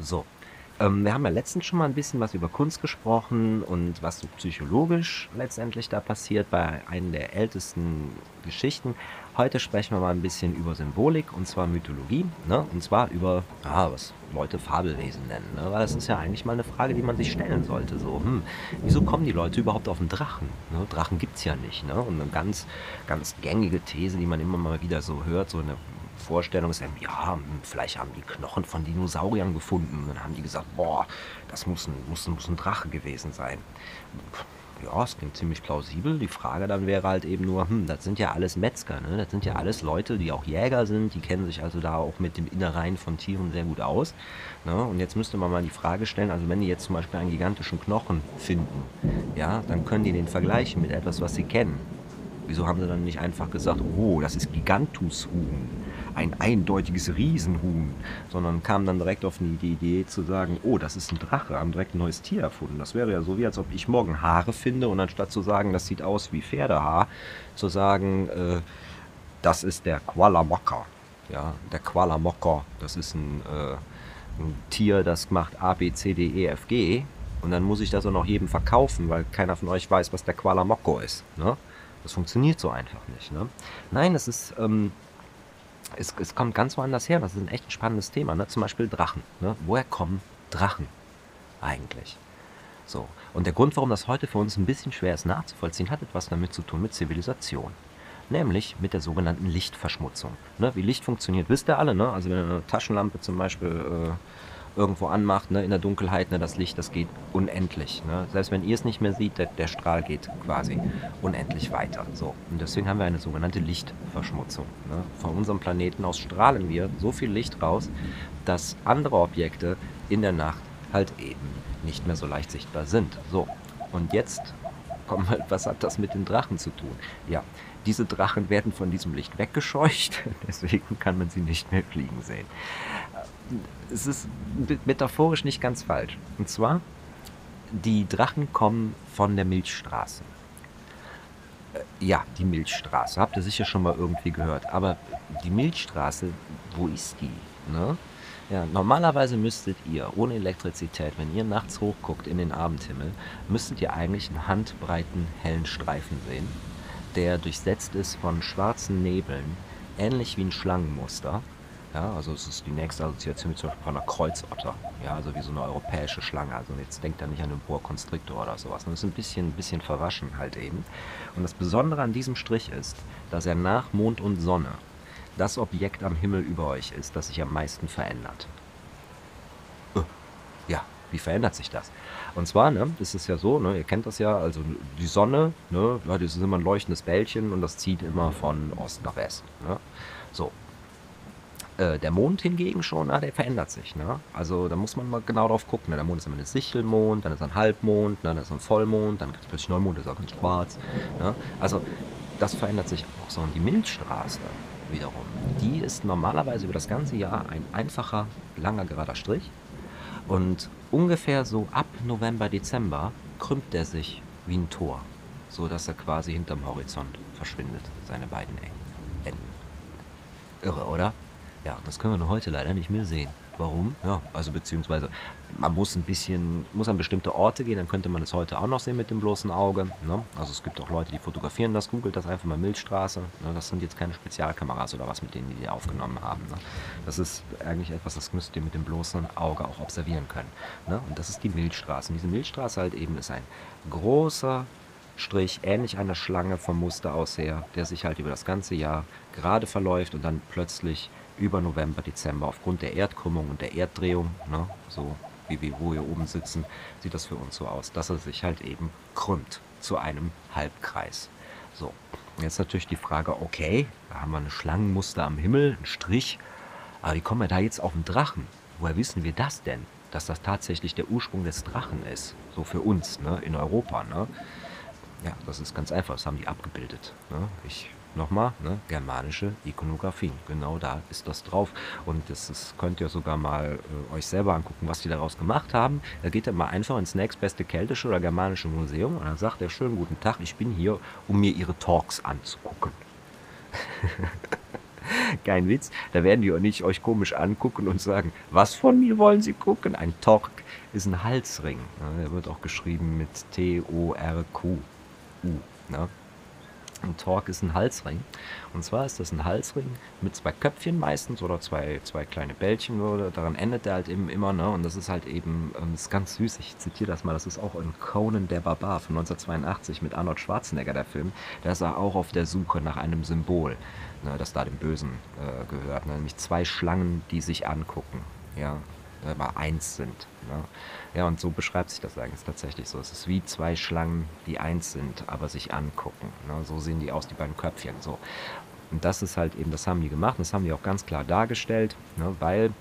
So, ähm, wir haben ja letztens schon mal ein bisschen was über Kunst gesprochen und was so psychologisch letztendlich da passiert bei einer der ältesten Geschichten. Heute sprechen wir mal ein bisschen über Symbolik und zwar Mythologie, ne? und zwar über, ah, was Leute Fabelwesen nennen. Ne? Weil das ist ja eigentlich mal eine Frage, die man sich stellen sollte. So, hm, wieso kommen die Leute überhaupt auf den Drachen? Ne? Drachen gibt es ja nicht. Ne? Und eine ganz, ganz gängige These, die man immer mal wieder so hört, so eine Vorstellung ist, ja, vielleicht haben die Knochen von Dinosauriern gefunden. Und dann haben die gesagt, boah, das muss ein, muss, muss ein Drache gewesen sein. Ja, es klingt ziemlich plausibel. Die Frage dann wäre halt eben nur, hm, das sind ja alles Metzger, ne? Das sind ja alles Leute, die auch Jäger sind, die kennen sich also da auch mit dem Innereien von Tieren sehr gut aus. Ne? Und jetzt müsste man mal die Frage stellen, also wenn die jetzt zum Beispiel einen gigantischen Knochen finden, ja, dann können die den vergleichen mit etwas, was sie kennen. Wieso haben sie dann nicht einfach gesagt, oh, das ist Gigantushuhn? Ein eindeutiges Riesenhuhn, sondern kam dann direkt auf die Idee zu sagen, oh, das ist ein Drache, haben direkt ein neues Tier erfunden. Das wäre ja so, wie als ob ich morgen Haare finde und anstatt zu sagen, das sieht aus wie Pferdehaar, zu sagen, äh, das ist der Qualamocka. Ja, der Qualamocka, das ist ein, äh, ein Tier, das macht A, B, C, D, E, F, G. Und dann muss ich das auch noch jedem verkaufen, weil keiner von euch weiß, was der Qualamocco ist. Ne? Das funktioniert so einfach nicht. Ne? Nein, das ist ähm, es, es kommt ganz woanders her. Das ist ein echt spannendes Thema. Ne? Zum Beispiel Drachen. Ne? Woher kommen Drachen eigentlich? So. Und der Grund, warum das heute für uns ein bisschen schwer ist nachzuvollziehen, hat etwas damit zu tun mit Zivilisation. Nämlich mit der sogenannten Lichtverschmutzung. Ne? Wie Licht funktioniert, wisst ihr alle. Ne? Also wenn eine Taschenlampe zum Beispiel äh, irgendwo anmacht, ne, in der Dunkelheit, ne, das Licht, das geht unendlich. Ne? Selbst wenn ihr es nicht mehr seht, der, der, Strahl geht quasi unendlich weiter. So. Und deswegen haben wir eine sogenannte Lichtverschmutzung. Ne? Von unserem Planeten aus strahlen wir so viel Licht raus, dass andere Objekte in der Nacht halt eben nicht mehr so leicht sichtbar sind. So. Und jetzt kommt halt, was hat das mit den Drachen zu tun? Ja, diese Drachen werden von diesem Licht weggescheucht, deswegen kann man sie nicht mehr fliegen sehen es ist metaphorisch nicht ganz falsch. Und zwar, die Drachen kommen von der Milchstraße. Äh, ja, die Milchstraße. Habt ihr sicher schon mal irgendwie gehört. Aber die Milchstraße, wo ist die? Ne? Ja, normalerweise müsstet ihr ohne Elektrizität, wenn ihr nachts hochguckt in den Abendhimmel, müsstet ihr eigentlich einen handbreiten hellen Streifen sehen, der durchsetzt ist von schwarzen Nebeln, ähnlich wie ein Schlangenmuster. Ja, also es ist die nächste Assoziation mit zum Beispiel von einer Kreuzotter. Ja, also wie so eine europäische Schlange. Also jetzt denkt er nicht an den Boa Constrictor oder sowas. Und das ist ein bisschen, ein bisschen verwaschen halt eben. Und das Besondere an diesem Strich ist, dass er nach Mond und Sonne das Objekt am Himmel über euch ist, das sich am meisten verändert. Äh, ja, wie verändert sich das? Und zwar, ne, das ist ja so, ne, ihr kennt das ja, also die Sonne, ne, das ist immer ein leuchtendes Bällchen und das zieht immer von Ost nach West. Ne? So, äh, der Mond hingegen schon, na, der verändert sich. Ne? Also da muss man mal genau drauf gucken. Ne? Der Mond ist immer ein Sichelmond, dann ist ein Halbmond, ne? dann ist ein Vollmond, dann gibt es plötzlich Neumond, ist auch ganz schwarz. Ne? Also das verändert sich auch so. Und die Milchstraße wiederum, die ist normalerweise über das ganze Jahr ein einfacher, langer, gerader Strich. Und ungefähr so ab November, Dezember krümmt der sich wie ein Tor, so dass er quasi hinterm Horizont verschwindet, seine beiden Enden. Irre, oder? Ja, das können wir nur heute leider nicht mehr sehen. Warum? Ja, also beziehungsweise man muss ein bisschen, muss an bestimmte Orte gehen, dann könnte man es heute auch noch sehen mit dem bloßen Auge. Ne? Also es gibt auch Leute, die fotografieren das, googelt das einfach mal Milchstraße. Ne? Das sind jetzt keine Spezialkameras oder was, mit denen die, die aufgenommen haben. Ne? Das ist eigentlich etwas, das müsst ihr mit dem bloßen Auge auch observieren können. Ne? Und das ist die Milchstraße. Und diese Milchstraße halt eben ist ein großer Strich, ähnlich einer Schlange vom Muster aus her, der sich halt über das ganze Jahr gerade verläuft und dann plötzlich über November, Dezember aufgrund der Erdkrümmung und der Erddrehung, ne, so wie wir wo hier oben sitzen, sieht das für uns so aus, dass er sich halt eben krümmt zu einem Halbkreis. So, jetzt natürlich die Frage, okay, da haben wir eine Schlangenmuster am Himmel, ein Strich, aber wie kommen wir da jetzt auf den Drachen? Woher wissen wir das denn? Dass das tatsächlich der Ursprung des Drachen ist, so für uns ne, in Europa. Ne? Ja, das ist ganz einfach, das haben die abgebildet. Ne? Ich Nochmal, ne? germanische Ikonografie. Genau da ist das drauf. Und das, das könnt ihr sogar mal äh, euch selber angucken, was die daraus gemacht haben. Da geht ihr mal einfach ins nächstbeste keltische oder germanische Museum und dann sagt er, schönen guten Tag, ich bin hier, um mir ihre Talks anzugucken. Kein Witz. Da werden die auch nicht euch komisch angucken und sagen, was von mir wollen sie gucken? Ein Tork ist ein Halsring. Ja, der wird auch geschrieben mit T-O-R-Q. U. Ne? Ein Torque ist ein Halsring. Und zwar ist das ein Halsring mit zwei Köpfchen meistens oder zwei, zwei kleine Bällchen. Oder daran endet der halt eben immer. Ne? Und das ist halt eben, ähm, das ist ganz süß. Ich zitiere das mal. Das ist auch in Conan der Barbar von 1982 mit Arnold Schwarzenegger, der Film. Da ist er auch auf der Suche nach einem Symbol, ne, das da dem Bösen äh, gehört. Ne? Nämlich zwei Schlangen, die sich angucken. Ja, immer eins sind. Ne? Ja, und so beschreibt sich das eigentlich tatsächlich so. Es ist wie zwei Schlangen, die eins sind, aber sich angucken. Ne? So sehen die aus, die beiden Köpfchen. So. Und das ist halt eben, das haben die gemacht, das haben die auch ganz klar dargestellt, ne? weil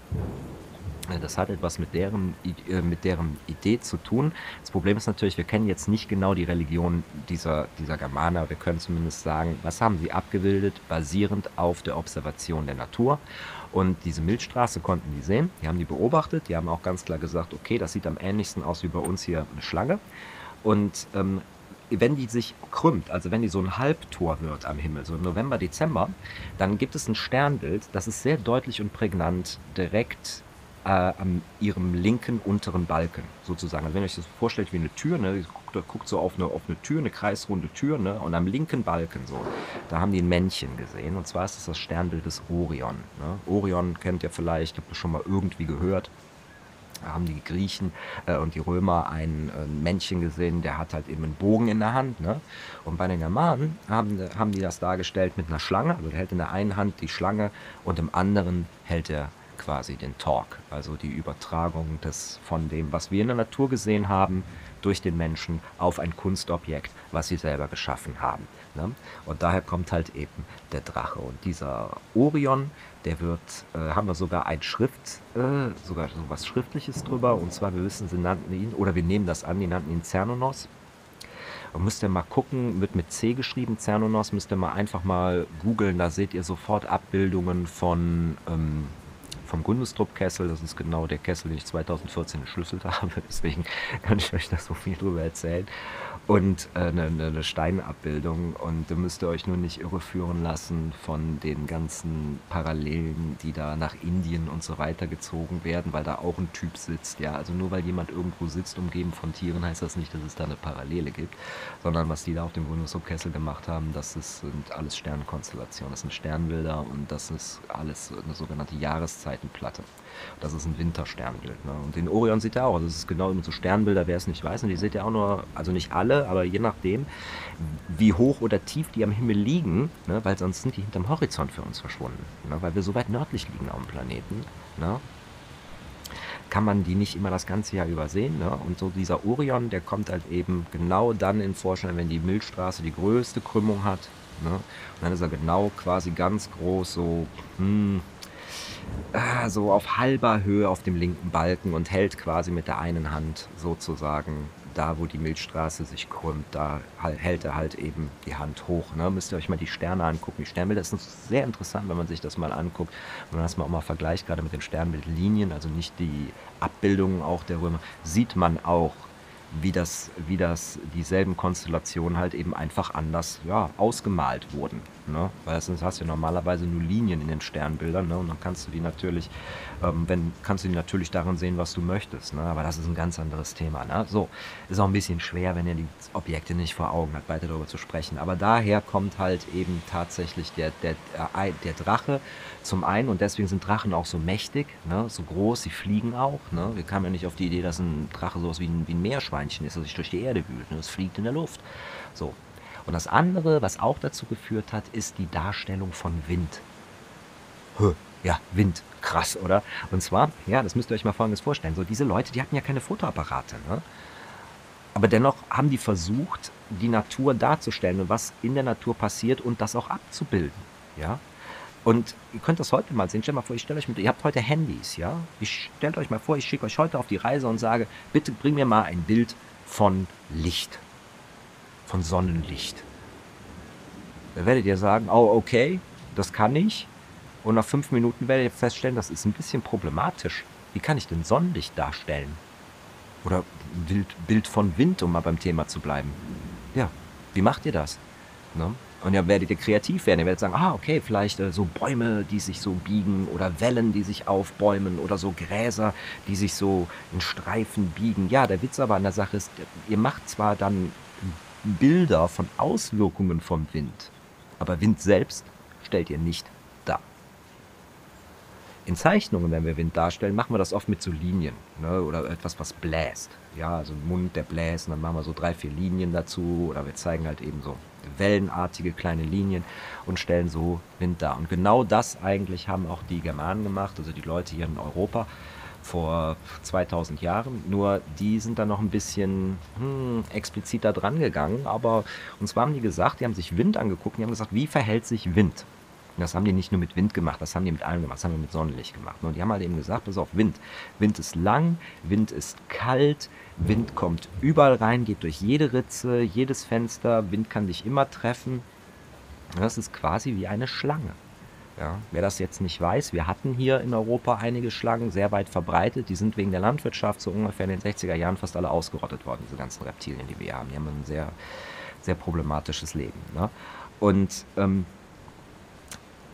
äh, das hat etwas mit deren, äh, mit deren Idee zu tun. Das Problem ist natürlich, wir kennen jetzt nicht genau die Religion dieser, dieser Germaner. Wir können zumindest sagen, was haben sie abgebildet, basierend auf der Observation der Natur. Und diese Milchstraße konnten die sehen, die haben die beobachtet, die haben auch ganz klar gesagt, okay, das sieht am ähnlichsten aus wie bei uns hier eine Schlange. Und ähm, wenn die sich krümmt, also wenn die so ein Halbtor wird am Himmel, so im November, Dezember, dann gibt es ein Sternbild, das ist sehr deutlich und prägnant direkt äh, an ihrem linken unteren Balken sozusagen. Also wenn ihr euch das vorstellt wie eine Tür, ne, guckt, guckt so auf eine, auf eine Tür, eine kreisrunde Tür, ne, und am linken Balken so, da haben die ein Männchen gesehen. Und zwar ist das das Sternbild des Orion. Ne. Orion kennt ihr vielleicht, habt ihr schon mal irgendwie gehört. Da haben die Griechen äh, und die Römer ein äh, Männchen gesehen, der hat halt eben einen Bogen in der Hand. Ne? Und bei den Germanen haben, haben die das dargestellt mit einer Schlange. Also der hält in der einen Hand die Schlange und im anderen hält er quasi den Talk, also die Übertragung des, von dem, was wir in der Natur gesehen haben, durch den Menschen auf ein Kunstobjekt, was sie selber geschaffen haben. Ne? Und daher kommt halt eben der Drache. Und dieser Orion, der wird, äh, haben wir sogar ein Schrift, äh, sogar so was Schriftliches drüber. Und zwar, wir wissen, sie nannten ihn, oder wir nehmen das an, die nannten ihn Cernonos. Und müsst ihr mal gucken, wird mit C geschrieben, Cernonos, müsst ihr mal einfach mal googeln, da seht ihr sofort Abbildungen von ähm, vom Gundestrup-Kessel. Das ist genau der Kessel, den ich 2014 geschlüsselt habe. Deswegen kann ich euch da so viel drüber erzählen und äh, eine, eine, Steinabbildung. Und ihr müsst euch nur nicht irreführen lassen von den ganzen Parallelen, die da nach Indien und so weiter gezogen werden, weil da auch ein Typ sitzt. Ja, also nur weil jemand irgendwo sitzt, umgeben von Tieren, heißt das nicht, dass es da eine Parallele gibt, sondern was die da auf dem Bundeshauptkessel gemacht haben, das ist, sind alles Sternkonstellationen, das sind Sternbilder und das ist alles eine sogenannte Jahreszeitenplatte. Das ist ein Wintersternbild. Ne? Und den Orion sieht ihr auch. Also das ist genau so Sternbilder, wer es nicht weiß. Und die seht ihr auch nur, also nicht alle, aber je nachdem, wie hoch oder tief die am Himmel liegen, ne? weil sonst sind die hinterm Horizont für uns verschwunden. Ne? Weil wir so weit nördlich liegen auf dem Planeten. Ne? kann man die nicht immer das ganze Jahr übersehen. Ne? Und so dieser Orion, der kommt halt eben genau dann in Vorschein, wenn die Milchstraße die größte Krümmung hat. Ne? Und dann ist er genau quasi ganz groß, so hm, äh, so auf halber Höhe auf dem linken Balken und hält quasi mit der einen Hand sozusagen da, wo die Milchstraße sich krümmt, da hält er halt eben die Hand hoch. Ne? Müsst ihr euch mal die Sterne angucken. Die Sternbilder sind sehr interessant, wenn man sich das mal anguckt. Wenn man das mal auch mal vergleicht, gerade mit den Sternbildlinien, also nicht die Abbildungen auch der Römer, sieht man auch, wie das, wie das dieselben Konstellationen halt eben einfach anders ja, ausgemalt wurden. Ne? Weil sonst hast du ja normalerweise nur Linien in den Sternbildern ne? und dann kannst du die natürlich, ähm, wenn, kannst du die natürlich darin sehen, was du möchtest. Ne? Aber das ist ein ganz anderes Thema. Ne? So, ist auch ein bisschen schwer, wenn ihr die Objekte nicht vor Augen habt, weiter darüber zu sprechen. Aber daher kommt halt eben tatsächlich der, der, der, der Drache zum einen und deswegen sind Drachen auch so mächtig, ne? so groß, sie fliegen auch. Ne? Wir kamen ja nicht auf die Idee, dass ein Drache sowas wie ein, wie ein Meerschweinchen ist, das sich durch die Erde wühlt. Ne? Es fliegt in der Luft. So, und das andere, was auch dazu geführt hat, ist die Darstellung von Wind. Höh, ja, Wind. Krass, oder? Und zwar, ja, das müsst ihr euch mal folgendes vorstellen. So, diese Leute, die hatten ja keine Fotoapparate, ne? Aber dennoch haben die versucht, die Natur darzustellen und was in der Natur passiert und das auch abzubilden. Ja? Und ihr könnt das heute mal sehen. Stellt mal vor, ich stelle euch mit, ihr habt heute Handys, ja? Ich stellt euch mal vor, ich schicke euch heute auf die Reise und sage, bitte bring mir mal ein Bild von Licht von Sonnenlicht. Da werdet ihr sagen, oh okay, das kann ich. Und nach fünf Minuten werdet ihr feststellen, das ist ein bisschen problematisch. Wie kann ich denn Sonnenlicht darstellen? Oder Bild, Bild von Wind, um mal beim Thema zu bleiben. Ja, wie macht ihr das? Ne? Und ja werdet ihr kreativ werden. Ihr werdet sagen, ah, okay, vielleicht äh, so Bäume, die sich so biegen oder Wellen, die sich aufbäumen oder so Gräser, die sich so in Streifen biegen. Ja, der Witz aber an der Sache ist, ihr macht zwar dann Bilder von Auswirkungen vom Wind, aber Wind selbst stellt ihr nicht dar. In Zeichnungen, wenn wir Wind darstellen, machen wir das oft mit so Linien ne, oder etwas, was bläst. Ja, also ein Mund, der bläst und dann machen wir so drei, vier Linien dazu oder wir zeigen halt eben so wellenartige kleine Linien und stellen so Wind dar. Und genau das eigentlich haben auch die Germanen gemacht, also die Leute hier in Europa vor 2000 Jahren. Nur die sind da noch ein bisschen hm, expliziter dran gegangen. Aber und zwar haben die gesagt, die haben sich Wind angeguckt und die haben gesagt, wie verhält sich Wind? Und das haben die nicht nur mit Wind gemacht, das haben die mit allem gemacht, das haben die mit Sonnenlicht gemacht. Und die haben halt eben gesagt, pass auf, Wind. Wind ist lang, Wind ist kalt, Wind kommt überall rein, geht durch jede Ritze, jedes Fenster, Wind kann dich immer treffen. Das ist quasi wie eine Schlange. Ja, wer das jetzt nicht weiß, wir hatten hier in Europa einige Schlangen, sehr weit verbreitet. Die sind wegen der Landwirtschaft so ungefähr in den 60er Jahren fast alle ausgerottet worden, diese ganzen Reptilien, die wir haben. Die haben ein sehr, sehr problematisches Leben. Ne? Und ähm,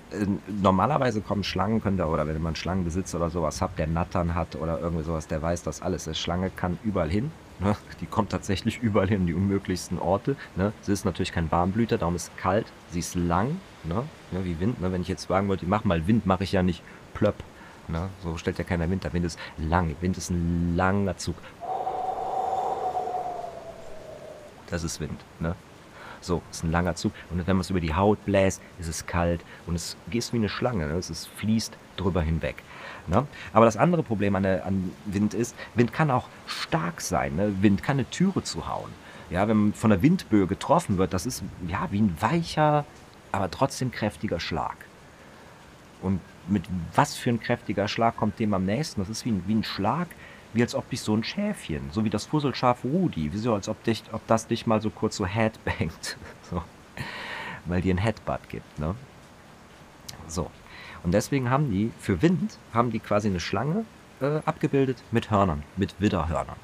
äh, normalerweise kommen Schlangen, könnt ihr, oder wenn man Schlangenbesitz oder sowas habt, der Nattern hat oder irgendwie sowas, der weiß das alles. Eine Schlange kann überall hin. Ne? Die kommt tatsächlich überall hin, die unmöglichsten Orte. Ne? Sie ist natürlich kein Warmblüter, darum ist es kalt. Sie ist lang, ne? Wie Wind. Ne? Wenn ich jetzt sagen wollte, ich mach mal Wind, mache ich ja nicht plöpp. Ne? So stellt ja keiner Wind. Der Wind ist lang. Wind ist ein langer Zug. Das ist Wind. Ne? So, ist ein langer Zug. Und wenn man es über die Haut bläst, ist es kalt und es geht wie eine Schlange. Es fließt drüber hinweg. Ne? Aber das andere Problem an, der, an, Wind ist, Wind kann auch stark sein. Ne? Wind kann eine Türe zuhauen. Ja, wenn man von der Windböe getroffen wird, das ist ja wie ein weicher, aber trotzdem kräftiger Schlag. Und mit was für ein kräftiger Schlag kommt dem am nächsten? Das ist wie ein, wie ein Schlag, wie als ob dich so ein Schäfchen, so wie das Fusselschaf Rudi, wie so als ob, dich, ob das dich mal so kurz so headbangt, so, weil dir ein Headbutt gibt, ne? So. Und deswegen haben die, für Wind, haben die quasi eine Schlange äh, abgebildet mit Hörnern, mit Widderhörnern.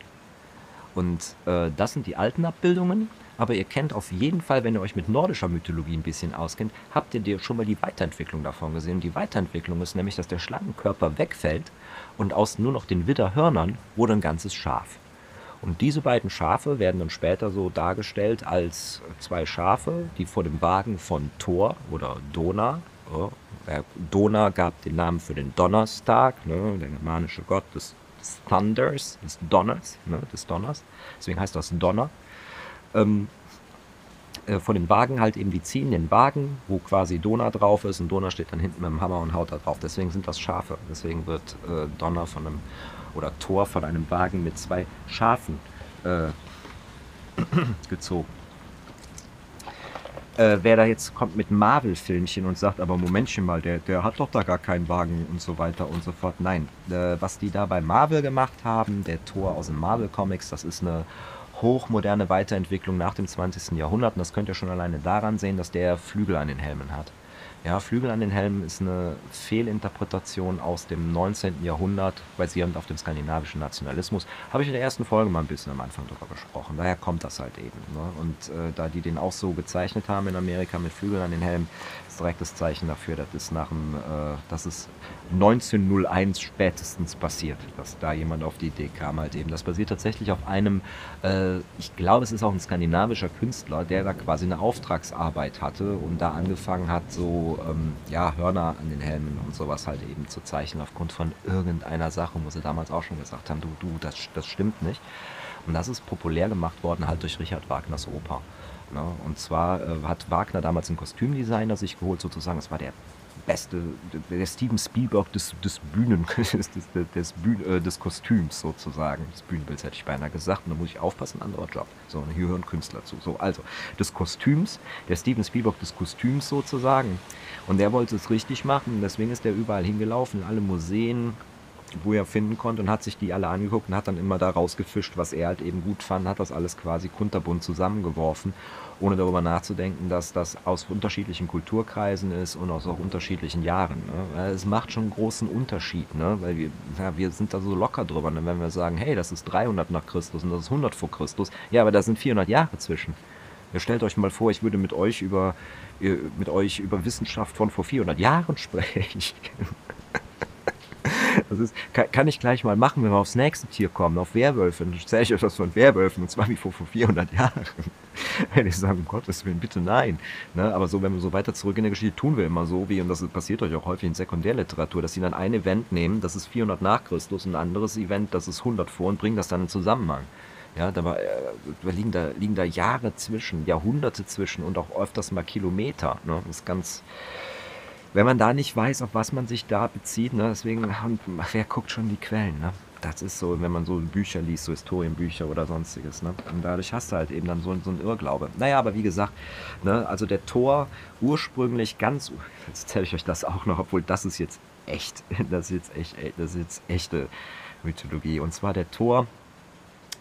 Und äh, das sind die alten Abbildungen. Aber ihr kennt auf jeden Fall, wenn ihr euch mit nordischer Mythologie ein bisschen auskennt, habt ihr schon mal die Weiterentwicklung davon gesehen. Die Weiterentwicklung ist nämlich, dass der Schlangenkörper wegfällt und aus nur noch den Widderhörnern wurde ein ganzes Schaf. Und diese beiden Schafe werden dann später so dargestellt als zwei Schafe, die vor dem Wagen von Thor oder Dona, oh, Dona gab den Namen für den Donnerstag, ne, der germanische Gott des, des Thunders, des Donners, ne, des Donners. Deswegen heißt das Donner ähm, äh, von dem Wagen halt eben, die ziehen den Wagen, wo quasi Donner drauf ist und Donner steht dann hinten mit dem Hammer und haut da drauf. Deswegen sind das Schafe. Deswegen wird äh, Donner von einem oder Tor von einem Wagen mit zwei Schafen äh, gezogen. Äh, wer da jetzt kommt mit Marvel-Filmchen und sagt, aber Momentchen mal, der, der hat doch da gar keinen Wagen und so weiter und so fort. Nein, äh, was die da bei Marvel gemacht haben, der Tor aus den Marvel-Comics, das ist eine hochmoderne Weiterentwicklung nach dem 20. Jahrhundert. Und das könnt ihr schon alleine daran sehen, dass der Flügel an den Helmen hat. Ja, Flügel an den Helmen ist eine Fehlinterpretation aus dem 19. Jahrhundert, basierend auf dem skandinavischen Nationalismus. Habe ich in der ersten Folge mal ein bisschen am Anfang darüber gesprochen. Daher kommt das halt eben. Ne? Und äh, da die den auch so gezeichnet haben in Amerika mit Flügeln an den Helmen, ist direkt das Zeichen dafür, dass es nach dem, äh, das ist 1901 spätestens passiert, dass da jemand auf die Idee kam halt eben. Das basiert tatsächlich auf einem, äh, ich glaube, es ist auch ein skandinavischer Künstler, der da quasi eine Auftragsarbeit hatte und da angefangen hat, so ähm, ja, Hörner an den Helmen und sowas halt eben zu zeichnen aufgrund von irgendeiner Sache, wo sie damals auch schon gesagt haben, du, du, das, das stimmt nicht. Und das ist populär gemacht worden halt durch Richard Wagners Oper. Ne? Und zwar äh, hat Wagner damals einen Kostümdesigner sich geholt, sozusagen. Es war der beste, der Steven Spielberg des, des Bühnen, des, des, Bühn, äh, des Kostüms sozusagen, des Bühnenbilds hätte ich beinahe gesagt, und da muss ich aufpassen, anderer Job. So, hier hören Künstler zu. So, also, des Kostüms, der Steven Spielberg des Kostüms sozusagen. Und der wollte es richtig machen, deswegen ist er überall hingelaufen, in alle Museen, wo er finden konnte und hat sich die alle angeguckt und hat dann immer da rausgefischt, was er halt eben gut fand, hat das alles quasi kunterbunt zusammengeworfen ohne darüber nachzudenken, dass das aus unterschiedlichen Kulturkreisen ist und aus auch unterschiedlichen Jahren. Ne? Es macht schon einen großen Unterschied, ne? weil wir, ja, wir sind da so locker drüber, ne? wenn wir sagen, hey, das ist 300 nach Christus und das ist 100 vor Christus. Ja, aber da sind 400 Jahre zwischen. Ihr stellt euch mal vor, ich würde mit euch über, mit euch über Wissenschaft von vor 400 Jahren sprechen. Das ist, kann, kann, ich gleich mal machen, wenn wir aufs nächste Tier kommen, auf Werwölfe. Dann erzähle ich euch was von Werwölfen, und zwar wie vor, vor 400 Jahren. Wenn ich sage, um Gottes Willen, bitte nein. Ne? Aber so, wenn wir so weiter zurück in der Geschichte, tun wir immer so, wie, und das passiert euch auch häufig in Sekundärliteratur, dass sie dann ein Event nehmen, das ist 400 nach Christus, ein anderes Event, das ist 100 vor und bringen das dann in Zusammenhang. Ja, da, war, äh, da, liegen da liegen da Jahre zwischen, Jahrhunderte zwischen und auch öfters mal Kilometer. Ne? Das ist ganz, wenn man da nicht weiß, auf was man sich da bezieht, ne? deswegen, wer guckt schon die Quellen, ne? Das ist so, wenn man so Bücher liest, so Historienbücher oder sonstiges, ne? Und dadurch hast du halt eben dann so, so einen Irrglaube. Naja, aber wie gesagt, ne, also der Tor ursprünglich ganz, jetzt erzähle ich euch das auch noch, obwohl das ist jetzt echt, das ist jetzt echt, das ist jetzt echte Mythologie. Und zwar der Tor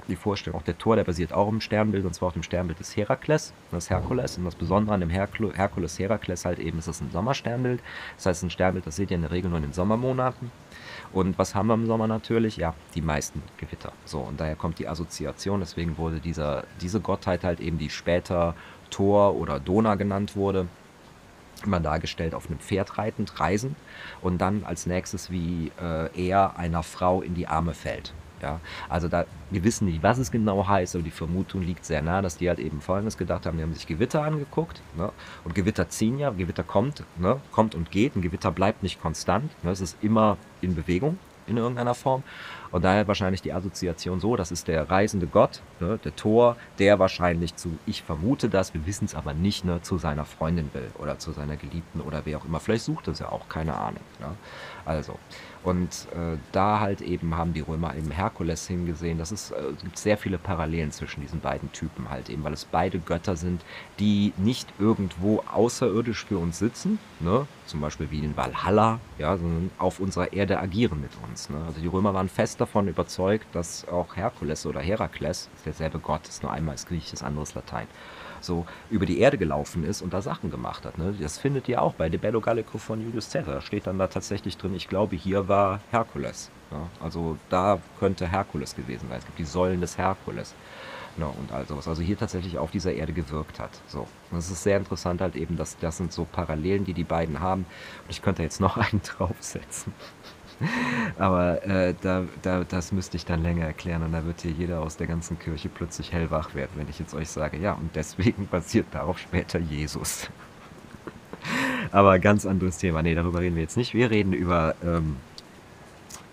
die Vorstellung. Auch der Tor, der basiert auch im Sternbild, und zwar auf dem Sternbild des Herakles, das Herkules. Und das Besondere an dem Herkules Herakles halt eben ist es ein Sommersternbild. Das heißt, ein Sternbild, das seht ihr in der Regel nur in den Sommermonaten. Und was haben wir im Sommer natürlich? Ja, die meisten Gewitter. So, und daher kommt die Assoziation. Deswegen wurde dieser, diese Gottheit halt eben, die später Thor oder Dona genannt wurde, immer dargestellt auf einem Pferd reitend, reisen und dann als nächstes wie äh, er einer Frau in die Arme fällt. Ja, also da, wir wissen nicht, was es genau heißt, aber die Vermutung liegt sehr nah, dass die halt eben Folgendes gedacht haben, die haben sich Gewitter angeguckt ne? und Gewitter ziehen ja, Gewitter kommt, ne? kommt und geht, ein Gewitter bleibt nicht konstant, ne? es ist immer in Bewegung in irgendeiner Form und daher wahrscheinlich die Assoziation so, das ist der reisende Gott, ne? der Tor, der wahrscheinlich zu, ich vermute das, wir wissen es aber nicht, ne? zu seiner Freundin will oder zu seiner Geliebten oder wer auch immer, vielleicht sucht es ja auch, keine Ahnung. Ne? Also, und äh, da halt eben haben die Römer eben Herkules hingesehen. Das ist, äh, gibt sehr viele Parallelen zwischen diesen beiden Typen halt eben, weil es beide Götter sind, die nicht irgendwo außerirdisch für uns sitzen, ne? zum Beispiel wie in Valhalla, ja, sondern auf unserer Erde agieren mit uns. Ne? Also die Römer waren fest davon überzeugt, dass auch Herkules oder Herakles, ist derselbe Gott, ist nur einmal ist Griechisch, das andere ist Latein, so über die Erde gelaufen ist und da Sachen gemacht hat. Ne? Das findet ihr auch bei De Bello Gallico von Julius Caesar. Da steht dann da tatsächlich drin, ich glaube, hier war Herkules. Ja? Also da könnte Herkules gewesen sein. Es gibt die Säulen des Herkules. Ja, und all sowas. Also hier tatsächlich auf dieser Erde gewirkt hat. So. Und es ist sehr interessant halt eben, dass das sind so Parallelen, die die beiden haben. Und ich könnte jetzt noch einen draufsetzen. Aber äh, da, da, das müsste ich dann länger erklären und da wird hier jeder aus der ganzen Kirche plötzlich hellwach werden, wenn ich jetzt euch sage, ja, und deswegen basiert darauf später Jesus. Aber ganz anderes Thema. Nee, darüber reden wir jetzt nicht. Wir reden über, ähm,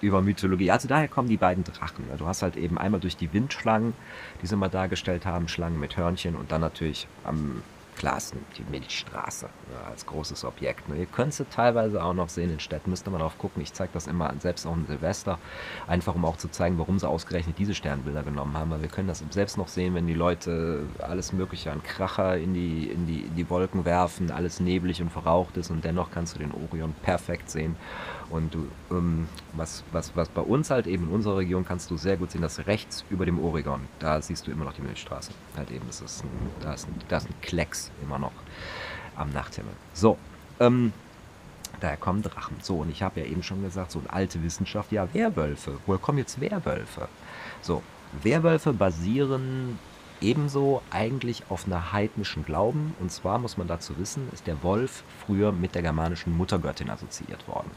über Mythologie. Also daher kommen die beiden Drachen. Du hast halt eben einmal durch die Windschlangen, die sie mal dargestellt haben, Schlangen mit Hörnchen und dann natürlich am Klar ist die Milchstraße ja, als großes Objekt. Ne? Ihr könnt sie teilweise auch noch sehen in Städten, müsste man drauf gucken. Ich zeige das immer selbst auch in Silvester, einfach um auch zu zeigen, warum sie ausgerechnet diese Sternbilder genommen haben. Weil wir können das selbst noch sehen, wenn die Leute alles Mögliche an Kracher in die, in die, in die Wolken werfen, alles neblig und verraucht ist und dennoch kannst du den Orion perfekt sehen. Und du, ähm, was, was, was bei uns halt eben in unserer Region kannst du sehr gut sehen, dass rechts über dem Oregon, da siehst du immer noch die Milchstraße. Halt eben, das ist ein, da, ist ein, da ist ein Klecks immer noch am Nachthimmel. So, ähm, daher kommen Drachen. So, und ich habe ja eben schon gesagt, so eine alte Wissenschaft, ja, Werwölfe. Woher kommen jetzt Werwölfe? So, Werwölfe basieren ebenso eigentlich auf einer heidnischen Glauben. Und zwar muss man dazu wissen, ist der Wolf früher mit der germanischen Muttergöttin assoziiert worden.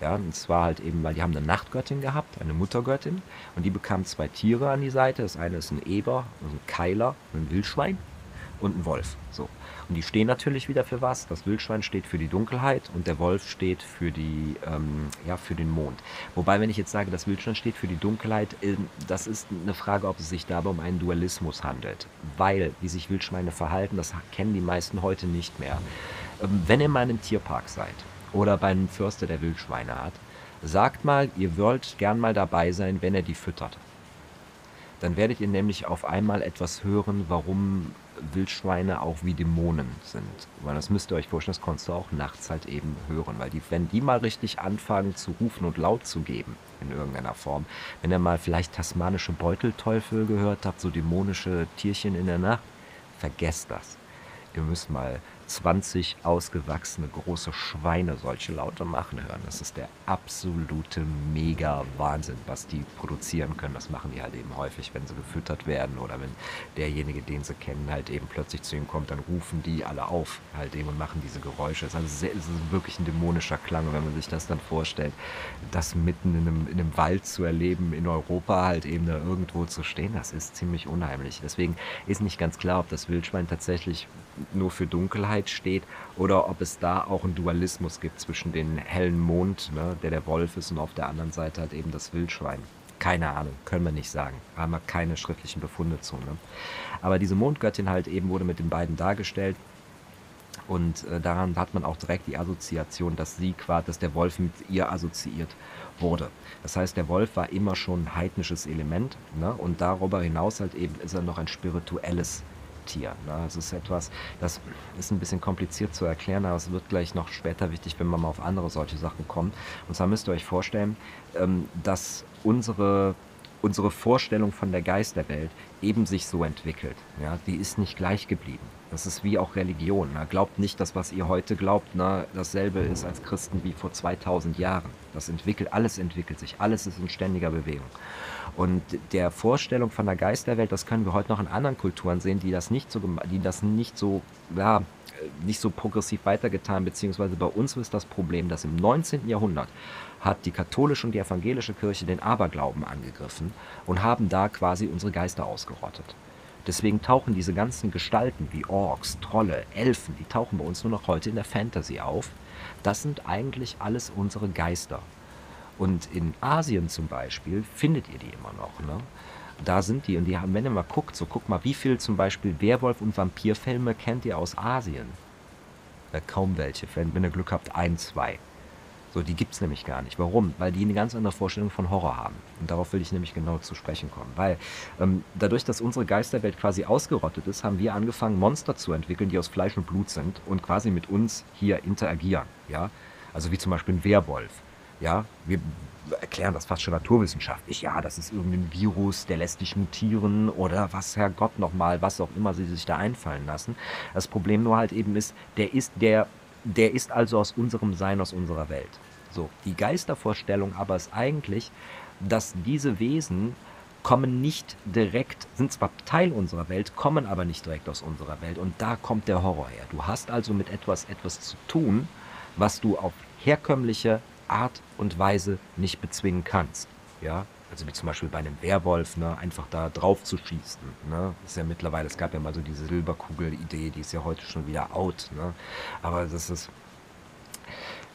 Ja, und zwar halt eben, weil die haben eine Nachtgöttin gehabt, eine Muttergöttin, und die bekam zwei Tiere an die Seite. Das eine ist ein Eber, also ein Keiler, ein Wildschwein und ein Wolf. So. Und die stehen natürlich wieder für was. Das Wildschwein steht für die Dunkelheit und der Wolf steht für, die, ähm, ja, für den Mond. Wobei, wenn ich jetzt sage, das Wildschwein steht für die Dunkelheit, äh, das ist eine Frage, ob es sich dabei um einen Dualismus handelt. Weil, wie sich Wildschweine verhalten, das kennen die meisten heute nicht mehr. Ähm, wenn ihr mal in einem Tierpark seid oder bei einem Förster, der Wildschweine hat, sagt mal, ihr wollt gern mal dabei sein, wenn er die füttert. Dann werdet ihr nämlich auf einmal etwas hören, warum Wildschweine auch wie Dämonen sind. Weil das müsst ihr euch vorstellen, das konntest du auch nachts halt eben hören. Weil die, wenn die mal richtig anfangen zu rufen und laut zu geben, in irgendeiner Form, wenn ihr mal vielleicht tasmanische Beutelteufel gehört habt, so dämonische Tierchen in der Nacht, vergesst das. Ihr müsst mal 20 ausgewachsene große Schweine solche Laute machen hören. Das ist der absolute Mega-Wahnsinn, was die produzieren können. Das machen die halt eben häufig, wenn sie gefüttert werden oder wenn derjenige, den sie kennen, halt eben plötzlich zu ihnen kommt, dann rufen die alle auf halt eben und machen diese Geräusche. Es ist, also sehr, es ist wirklich ein dämonischer Klang, wenn man sich das dann vorstellt, das mitten in einem, in einem Wald zu erleben, in Europa halt eben da irgendwo zu stehen, das ist ziemlich unheimlich. Deswegen ist nicht ganz klar, ob das Wildschwein tatsächlich nur für Dunkelheit steht oder ob es da auch einen Dualismus gibt zwischen dem hellen Mond, ne, der der Wolf ist, und auf der anderen Seite halt eben das Wildschwein. Keine Ahnung, können wir nicht sagen. Haben wir keine schriftlichen Befunde zu. Ne? Aber diese Mondgöttin halt eben wurde mit den beiden dargestellt. Und äh, daran hat man auch direkt die Assoziation, dass sie quasi, dass der Wolf mit ihr assoziiert wurde. Das heißt, der Wolf war immer schon ein heidnisches Element ne? und darüber hinaus halt eben ist er noch ein spirituelles Tier. Ne? Es ist etwas, das ist ein bisschen kompliziert zu erklären, aber es wird gleich noch später wichtig, wenn wir mal auf andere solche Sachen kommen. Und zwar müsst ihr euch vorstellen, ähm, dass unsere unsere Vorstellung von der Geisterwelt eben sich so entwickelt. Ja, die ist nicht gleich geblieben. Das ist wie auch Religion. Ne? Glaubt nicht, dass was ihr heute glaubt, ne, dasselbe ist als Christen wie vor 2000 Jahren. Das entwickelt, alles entwickelt sich, alles ist in ständiger Bewegung. Und der Vorstellung von der Geisterwelt, das können wir heute noch in anderen Kulturen sehen, die das nicht so, die das nicht so, ja, nicht so progressiv weitergetan, beziehungsweise bei uns ist das Problem, dass im 19. Jahrhundert hat die katholische und die evangelische Kirche den Aberglauben angegriffen und haben da quasi unsere Geister ausgerottet. Deswegen tauchen diese ganzen Gestalten wie Orks, Trolle, Elfen, die tauchen bei uns nur noch heute in der Fantasy auf. Das sind eigentlich alles unsere Geister. Und in Asien zum Beispiel findet ihr die immer noch. Ne? Da sind die und die haben, wenn ihr mal guckt, so guckt mal, wie viel zum Beispiel Werwolf- und Vampirfilme kennt ihr aus Asien? Äh, kaum welche, wenn, wenn ihr Glück habt, ein, zwei. So, die gibt es nämlich gar nicht. Warum? Weil die eine ganz andere Vorstellung von Horror haben. Und darauf will ich nämlich genau zu sprechen kommen. Weil ähm, dadurch, dass unsere Geisterwelt quasi ausgerottet ist, haben wir angefangen, Monster zu entwickeln, die aus Fleisch und Blut sind und quasi mit uns hier interagieren. Ja? Also wie zum Beispiel ein Werwolf. Ja, wir erklären das fast schon naturwissenschaftlich. Ja, das ist irgendein Virus, der lässt dich mutieren oder was, Herrgott nochmal, was auch immer sie sich da einfallen lassen. Das Problem nur halt eben ist, der ist, der, der ist also aus unserem Sein, aus unserer Welt. So, die Geistervorstellung aber ist eigentlich, dass diese Wesen kommen nicht direkt, sind zwar Teil unserer Welt, kommen aber nicht direkt aus unserer Welt. Und da kommt der Horror her. Du hast also mit etwas etwas zu tun, was du auf herkömmliche Art und Weise nicht bezwingen kannst. Ja, also wie zum Beispiel bei einem Werwolf, ne, einfach da drauf zu schießen. Ne? Ist ja mittlerweile, es gab ja mal so diese Silberkugel-Idee, die ist ja heute schon wieder out. Ne? Aber das ist,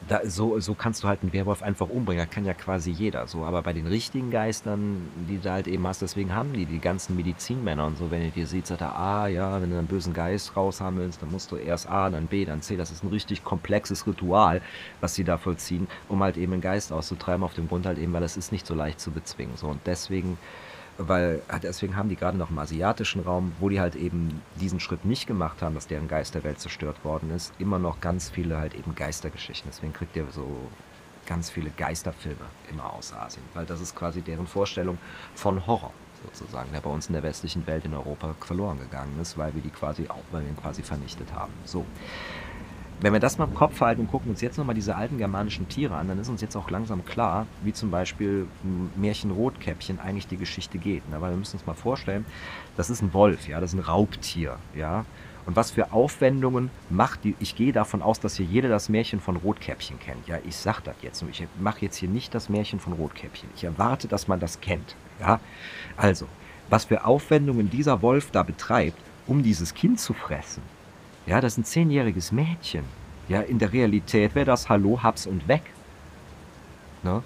da, so, so kannst du halt einen Werwolf einfach umbringen. Das kann ja quasi jeder. So, aber bei den richtigen Geistern, die du halt eben hast, deswegen haben die die ganzen Medizinmänner und so, wenn ihr dir seht, sagt er, ah, ja, wenn du einen bösen Geist raus haben willst, dann musst du erst A, dann B, dann C. Das ist ein richtig komplexes Ritual, was sie da vollziehen, um halt eben einen Geist auszutreiben auf dem Grund halt eben, weil es ist nicht so leicht zu bezwingen. So, und deswegen weil ah, deswegen haben die gerade noch im asiatischen Raum, wo die halt eben diesen Schritt nicht gemacht haben, dass deren Geisterwelt zerstört worden ist, immer noch ganz viele halt eben Geistergeschichten. Deswegen kriegt ihr so ganz viele Geisterfilme immer aus Asien, weil das ist quasi deren Vorstellung von Horror sozusagen, der bei uns in der westlichen Welt in Europa verloren gegangen ist, weil wir die quasi auch, weil wir ihn quasi vernichtet haben. So. Wenn wir das mal im Kopf halten und gucken uns jetzt nochmal diese alten germanischen Tiere an, dann ist uns jetzt auch langsam klar, wie zum Beispiel Märchen Rotkäppchen eigentlich die Geschichte geht. Ne? Weil wir müssen uns mal vorstellen, das ist ein Wolf, ja, das ist ein Raubtier, ja. Und was für Aufwendungen macht die, ich gehe davon aus, dass hier jeder das Märchen von Rotkäppchen kennt. Ja, ich sag das jetzt nur, ich mache jetzt hier nicht das Märchen von Rotkäppchen. Ich erwarte, dass man das kennt, ja. Also, was für Aufwendungen dieser Wolf da betreibt, um dieses Kind zu fressen, ja, das ist ein zehnjähriges Mädchen. Ja, in der Realität wäre das Hallo, hab's und weg. Ne?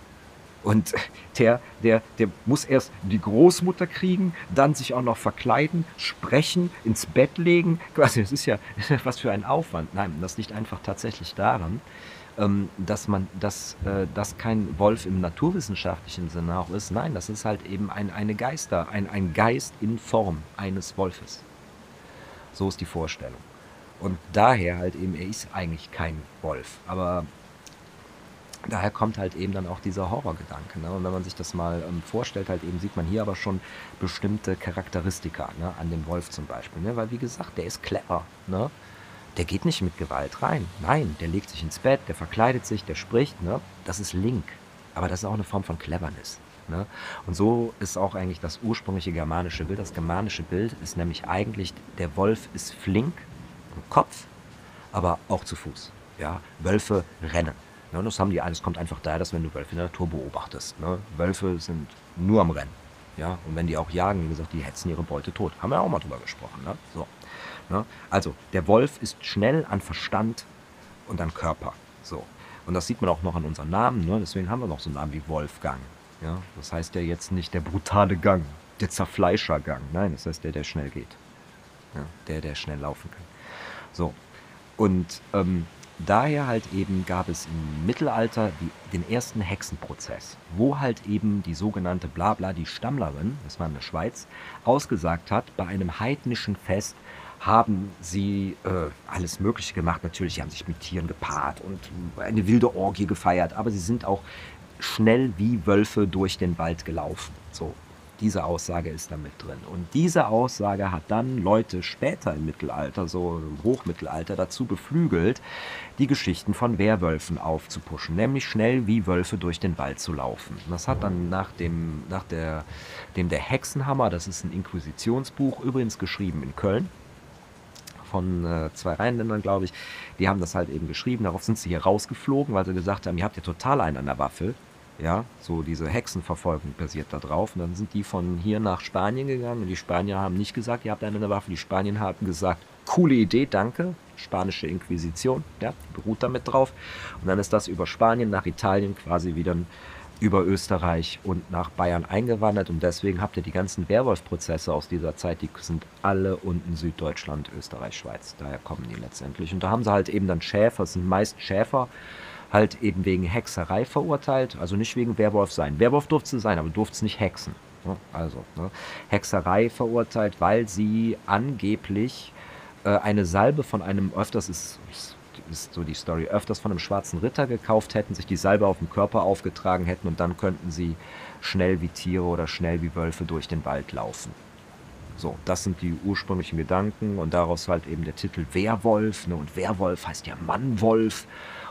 Und der, der, der muss erst die Großmutter kriegen, dann sich auch noch verkleiden, sprechen, ins Bett legen. Quasi, das ist ja was für ein Aufwand. Nein, das liegt einfach tatsächlich daran, ähm, dass man, dass äh, das kein Wolf im naturwissenschaftlichen Sinne auch ist. Nein, das ist halt eben ein, eine Geister, ein, ein Geist in Form eines Wolfes. So ist die Vorstellung. Und daher halt eben, er ist eigentlich kein Wolf. Aber daher kommt halt eben dann auch dieser Horrorgedanke. Ne? Und wenn man sich das mal ähm, vorstellt, halt eben sieht man hier aber schon bestimmte Charakteristika ne? an dem Wolf zum Beispiel. Ne? Weil wie gesagt, der ist clever. Ne? der geht nicht mit Gewalt rein. Nein, der legt sich ins Bett, der verkleidet sich, der spricht. Ne? Das ist Link. Aber das ist auch eine Form von Cleverness. Ne? Und so ist auch eigentlich das ursprüngliche germanische Bild. Das germanische Bild ist nämlich eigentlich, der Wolf ist flink Kopf, aber auch zu Fuß. Ja? Wölfe rennen. Ne? Das haben die alles kommt einfach daher, dass wenn du Wölfe in der Natur beobachtest. Ne? Wölfe sind nur am Rennen. Ja? Und wenn die auch jagen, wie gesagt, die hetzen ihre Beute tot. Haben wir auch mal drüber gesprochen. Ne? So. Ne? Also, der Wolf ist schnell an Verstand und an Körper. So. Und das sieht man auch noch an unseren Namen. Ne? Deswegen haben wir noch so einen Namen wie Wolfgang. Ja? Das heißt ja jetzt nicht der brutale Gang, der Zerfleischergang. Nein, das heißt der, der schnell geht. Ja? Der, der schnell laufen kann. So. Und ähm, daher halt eben gab es im Mittelalter die, den ersten Hexenprozess, wo halt eben die sogenannte Blabla, die Stammlerin, das war in der Schweiz, ausgesagt hat, bei einem heidnischen Fest haben sie äh, alles Mögliche gemacht. Natürlich, sie haben sich mit Tieren gepaart und eine wilde Orgie gefeiert, aber sie sind auch schnell wie Wölfe durch den Wald gelaufen. So, diese Aussage ist damit drin. Und diese Aussage hat dann Leute später im Mittelalter, so im Hochmittelalter, dazu beflügelt, die Geschichten von Werwölfen aufzupuschen, nämlich schnell wie Wölfe durch den Wald zu laufen. Das hat dann nach dem, nach der, dem der Hexenhammer, das ist ein Inquisitionsbuch, übrigens geschrieben in Köln, von äh, zwei Rheinländern, glaube ich. Die haben das halt eben geschrieben. Darauf sind sie hier rausgeflogen, weil sie gesagt haben, ihr habt ja total einen an der Waffel. Ja, so diese Hexenverfolgung basiert da drauf. Und dann sind die von hier nach Spanien gegangen und die Spanier haben nicht gesagt, ihr habt der Waffe. Die Spanier haben gesagt, coole Idee, danke. Spanische Inquisition, ja, beruht damit drauf. Und dann ist das über Spanien nach Italien quasi wieder über Österreich und nach Bayern eingewandert und deswegen habt ihr die ganzen Werwolf-Prozesse aus dieser Zeit, die sind alle unten Süddeutschland, Österreich, Schweiz. Daher kommen die letztendlich. Und da haben sie halt eben dann Schäfer, es sind meist Schäfer, halt eben wegen Hexerei verurteilt, also nicht wegen Werwolf sein. Werwolf durfte sie sein, aber durfte es nicht hexen. Ne? Also ne? Hexerei verurteilt, weil sie angeblich äh, eine Salbe von einem, öfters ist, ist ist so die Story, öfters von einem schwarzen Ritter gekauft hätten, sich die Salbe auf dem Körper aufgetragen hätten und dann könnten sie schnell wie Tiere oder schnell wie Wölfe durch den Wald laufen. So, das sind die ursprünglichen Gedanken und daraus halt eben der Titel Werwolf. Ne? Und Werwolf heißt ja Mannwolf.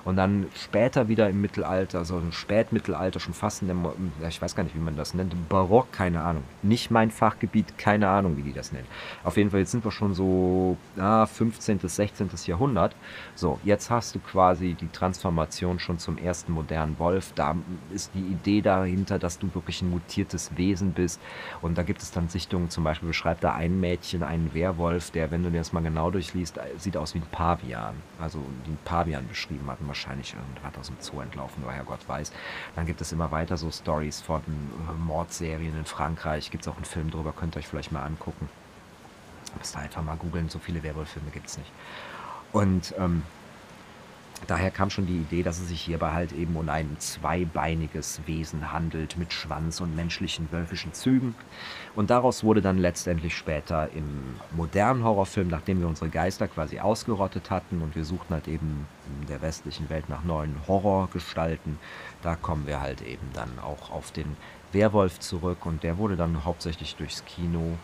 Und dann später wieder im Mittelalter, also im Spätmittelalter, schon fast in dem, ich weiß gar nicht, wie man das nennt, Barock, keine Ahnung. Nicht mein Fachgebiet, keine Ahnung, wie die das nennen. Auf jeden Fall, jetzt sind wir schon so ah, 15., 16. Jahrhundert. So, jetzt hast du quasi die Transformation schon zum ersten modernen Wolf. Da ist die Idee dahinter, dass du wirklich ein mutiertes Wesen bist. Und da gibt es dann Sichtungen, zum Beispiel beschreibt da ein Mädchen einen Werwolf, der, wenn du dir das mal genau durchliest, sieht aus wie ein Pavian. Also wie ein Pavian beschrieben hat wahrscheinlich irgendwas aus dem Zoo entlaufen, woher Gott weiß. Dann gibt es immer weiter so Stories von äh, Mordserien in Frankreich. Gibt es auch einen Film drüber, könnt ihr euch vielleicht mal angucken. Müsst ihr einfach mal googeln, so viele Werwolf-Filme gibt es nicht. Und ähm, Daher kam schon die Idee, dass es sich hierbei halt eben um ein zweibeiniges Wesen handelt mit Schwanz und menschlichen wölfischen Zügen. Und daraus wurde dann letztendlich später im modernen Horrorfilm, nachdem wir unsere Geister quasi ausgerottet hatten und wir suchten halt eben in der westlichen Welt nach neuen Horrorgestalten, da kommen wir halt eben dann auch auf den Werwolf zurück und der wurde dann hauptsächlich durchs Kino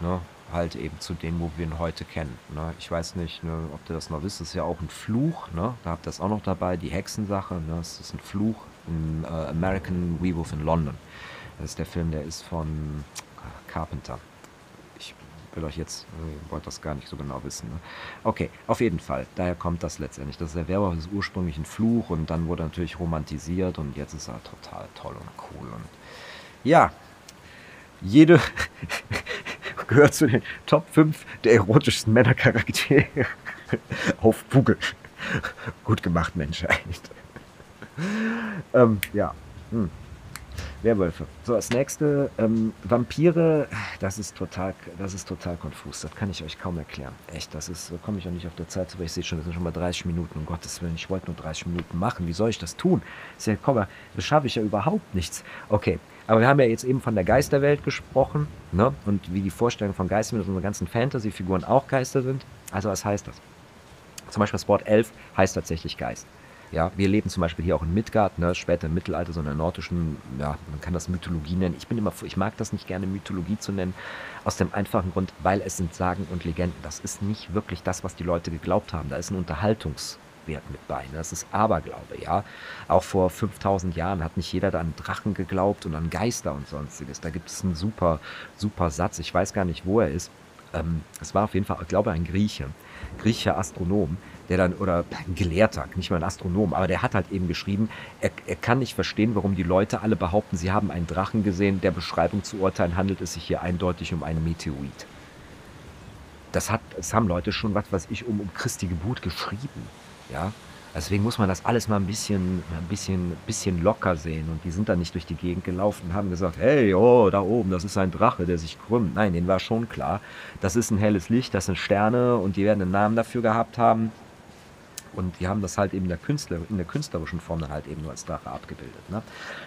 ne, halt eben zu denen, wo wir ihn heute kennen. Ne? Ich weiß nicht, ne, ob ihr das noch wisst, das ist ja auch ein Fluch, ne? da habt ihr das auch noch dabei, die Hexensache, ne? das ist ein Fluch, ein äh, American Werewolf in London. Das ist der Film, der ist von Carpenter. Ich will euch jetzt, äh, wollte das gar nicht so genau wissen. Ne? Okay, auf jeden Fall, daher kommt das letztendlich. Das ist der Werwolf ist ursprünglich ein Fluch und dann wurde natürlich romantisiert und jetzt ist er total toll und cool und ja, jede gehört zu den Top 5 der erotischsten Männercharaktere auf Google. Gut gemacht, Menschheit. ähm, ja. Hm. Werwölfe. So, als nächste ähm, Vampire. Das ist total, das ist total konfus. Das kann ich euch kaum erklären. Echt, das ist, da komme ich auch nicht auf der Zeit zu, weil ich sehe schon, das sind schon mal 30 Minuten. Um Gottes Willen, ich wollte nur 30 Minuten machen. Wie soll ich das tun? Ist ja, komm das schaffe ich ja überhaupt nichts. Okay, aber wir haben ja jetzt eben von der Geisterwelt gesprochen ne? und wie die Vorstellung von Geistern mit unseren ganzen Fantasy-Figuren auch Geister sind. Also was heißt das? Zum Beispiel das Wort Elf heißt tatsächlich Geist. Ja, wir leben zum Beispiel hier auch in Midgard, ne, später im Mittelalter, so in der nordischen, ja, man kann das Mythologie nennen. Ich bin immer, ich mag das nicht gerne Mythologie zu nennen, aus dem einfachen Grund, weil es sind Sagen und Legenden. Das ist nicht wirklich das, was die Leute geglaubt haben. Da ist ein Unterhaltungswert mit bei. Ne? Das ist Aberglaube, ja. Auch vor 5000 Jahren hat nicht jeder da an Drachen geglaubt und an Geister und sonstiges. Da gibt es einen super, super Satz. Ich weiß gar nicht, wo er ist. Ähm, es war auf jeden Fall, ich glaube, ein Grieche, griechischer Astronom, der dann, oder ein Gelehrter, nicht mal ein Astronom, aber der hat halt eben geschrieben, er, er kann nicht verstehen, warum die Leute alle behaupten, sie haben einen Drachen gesehen. Der Beschreibung zu urteilen handelt es sich hier eindeutig um einen Meteorit. Das, hat, das haben Leute schon, was weiß ich, um, um Christi Geburt geschrieben. Ja, Deswegen muss man das alles mal ein bisschen, ein bisschen, bisschen locker sehen. Und die sind dann nicht durch die Gegend gelaufen und haben gesagt, hey, oh, da oben, das ist ein Drache, der sich krümmt. Nein, denen war schon klar, das ist ein helles Licht, das sind Sterne und die werden einen Namen dafür gehabt haben. Und die haben das halt eben in der, Künstler, in der künstlerischen Form dann halt eben nur als Drache abgebildet. Ne?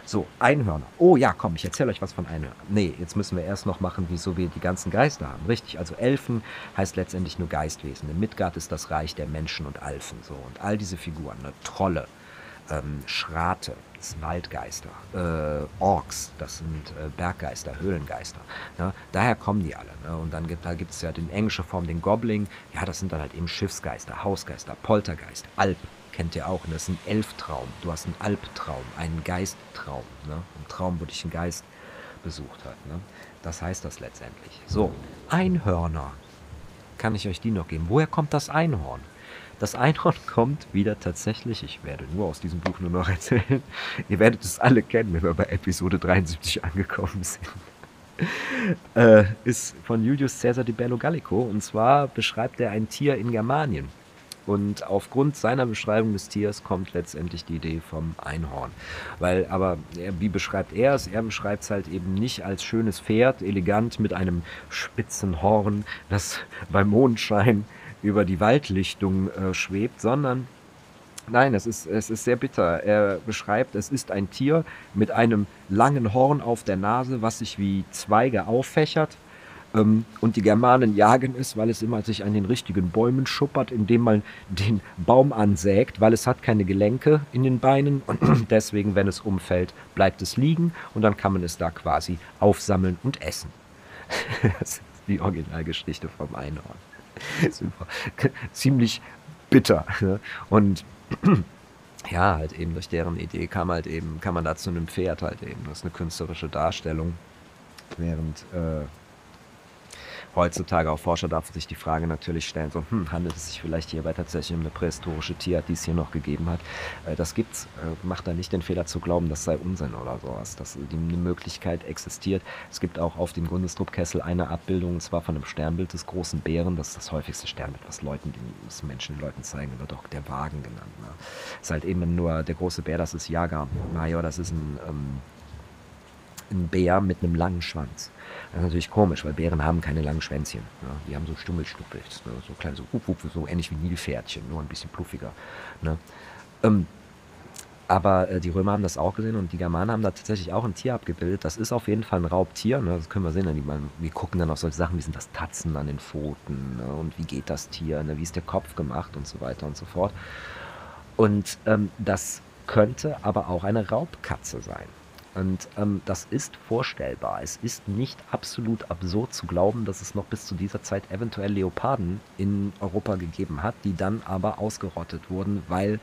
So, Einhörner. Oh ja, komm, ich erzähle euch was von Einhörnern. Nee, jetzt müssen wir erst noch machen, wieso wir die ganzen Geister haben. Richtig, also Elfen heißt letztendlich nur Geistwesen. In Midgard ist das Reich der Menschen und Alfen. So. Und all diese Figuren, ne? Trolle, ähm, Schrate, das sind Waldgeister, äh, Orks, das sind äh, Berggeister, Höhlengeister. Ne? Daher kommen die alle. Ne? Und dann gibt es ja in englischer Form den Goblin, ja, das sind dann halt eben Schiffsgeister, Hausgeister, Poltergeist, Alp, kennt ihr auch, ne? das ist ein Elftraum, du hast einen Albtraum, einen Geisttraum, ne? ein Traum, wo dich ein Geist besucht hat. Ne? Das heißt das letztendlich. So, Einhörner. Kann ich euch die noch geben? Woher kommt das Einhorn? Das Einhorn kommt wieder tatsächlich, ich werde nur aus diesem Buch nur noch erzählen, ihr werdet es alle kennen, wenn wir bei Episode 73 angekommen sind. äh, ist von Julius Caesar di Bello Gallico und zwar beschreibt er ein Tier in Germanien. Und aufgrund seiner Beschreibung des Tiers kommt letztendlich die Idee vom Einhorn. Weil, aber er, wie beschreibt er es? Er beschreibt es halt eben nicht als schönes Pferd, elegant mit einem spitzen Horn, das beim Mondschein über die Waldlichtung äh, schwebt, sondern nein, es ist, es ist sehr bitter. Er beschreibt, es ist ein Tier mit einem langen Horn auf der Nase, was sich wie Zweige auffächert. Ähm, und die Germanen jagen es, weil es immer sich an den richtigen Bäumen schuppert, indem man den Baum ansägt, weil es hat keine Gelenke in den Beinen und deswegen, wenn es umfällt, bleibt es liegen und dann kann man es da quasi aufsammeln und essen. das ist die Originalgeschichte vom Einhorn. Ziemlich bitter. Ne? Und ja, halt eben durch deren Idee kam halt eben, kann man da zu einem Pferd halt eben. Das ist eine künstlerische Darstellung. Während äh, heutzutage auch Forscher darf sich die Frage natürlich stellen, so, hm, handelt es sich vielleicht hierbei tatsächlich um eine prähistorische Tierart, die es hier noch gegeben hat? Äh, das gibt's. Äh, macht da nicht den Fehler zu glauben, das sei Unsinn oder sowas, dass die, Möglichkeit existiert. Es gibt auch auf dem Gundestrup-Kessel eine Abbildung, und zwar von einem Sternbild des großen Bären. Das ist das häufigste Sternbild, was Leuten, was Menschen den Leuten zeigen, wird auch der Wagen genannt. Ne? Ist halt eben nur der große Bär, das ist Jager Major, das ist ein, ähm, ein Bär mit einem langen Schwanz. Das ist natürlich komisch, weil Bären haben keine langen Schwänzchen. Ja. Die haben so Stummelstuppel, ne? so kleine, so, wup, wup, so ähnlich wie Nilpferdchen, nur ein bisschen pluffiger. Ne? Ähm, aber äh, die Römer haben das auch gesehen und die Germanen haben da tatsächlich auch ein Tier abgebildet. Das ist auf jeden Fall ein Raubtier. Ne? Das können wir sehen. Ne? Die, man, wir gucken dann auf solche Sachen, wie sind das Tatzen an den Pfoten ne? und wie geht das Tier, ne? wie ist der Kopf gemacht und so weiter und so fort. Und ähm, das könnte aber auch eine Raubkatze sein. Und ähm, das ist vorstellbar. Es ist nicht absolut absurd zu glauben, dass es noch bis zu dieser Zeit eventuell Leoparden in Europa gegeben hat, die dann aber ausgerottet wurden, weil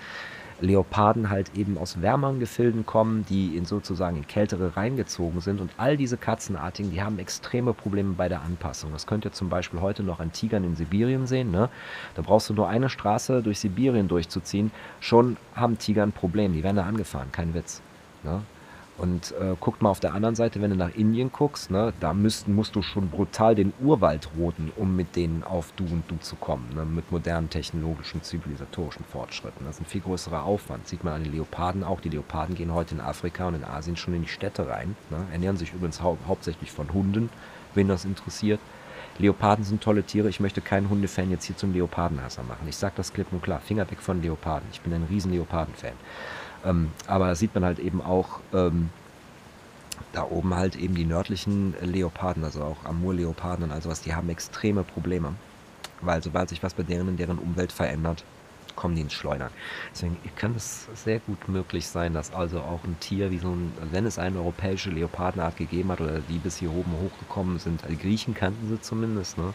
Leoparden halt eben aus wärmeren Gefilden kommen, die in sozusagen in kältere reingezogen sind. Und all diese Katzenartigen, die haben extreme Probleme bei der Anpassung. Das könnt ihr zum Beispiel heute noch an Tigern in Sibirien sehen. Ne? Da brauchst du nur eine Straße durch Sibirien durchzuziehen. Schon haben Tiger ein Problem. Die werden da angefahren, kein Witz. Ne? Und äh, guckt mal auf der anderen Seite, wenn du nach Indien guckst, ne, da müsst, musst du schon brutal den Urwald roten, um mit denen auf Du und Du zu kommen, ne, mit modernen technologischen, zivilisatorischen Fortschritten. Das ist ein viel größerer Aufwand. Sieht man an den Leoparden auch. Die Leoparden gehen heute in Afrika und in Asien schon in die Städte rein. Ne, ernähren sich übrigens hau hauptsächlich von Hunden, wen das interessiert. Leoparden sind tolle Tiere. Ich möchte keinen Hundefan jetzt hier zum Leopardenhasser machen. Ich sage das klipp und klar. Finger weg von Leoparden. Ich bin ein riesen Leoparden-Fan. Ähm, aber sieht man halt eben auch ähm, da oben halt eben die nördlichen Leoparden, also auch Amur-Leoparden und all sowas, die haben extreme Probleme. Weil sobald sich was bei denen in deren Umwelt verändert, kommen die ins Schleudern. Deswegen kann es sehr gut möglich sein, dass also auch ein Tier wie so ein, wenn es eine europäische Leopardenart gegeben hat oder die bis hier oben hochgekommen sind, die Griechen kannten sie zumindest, ne?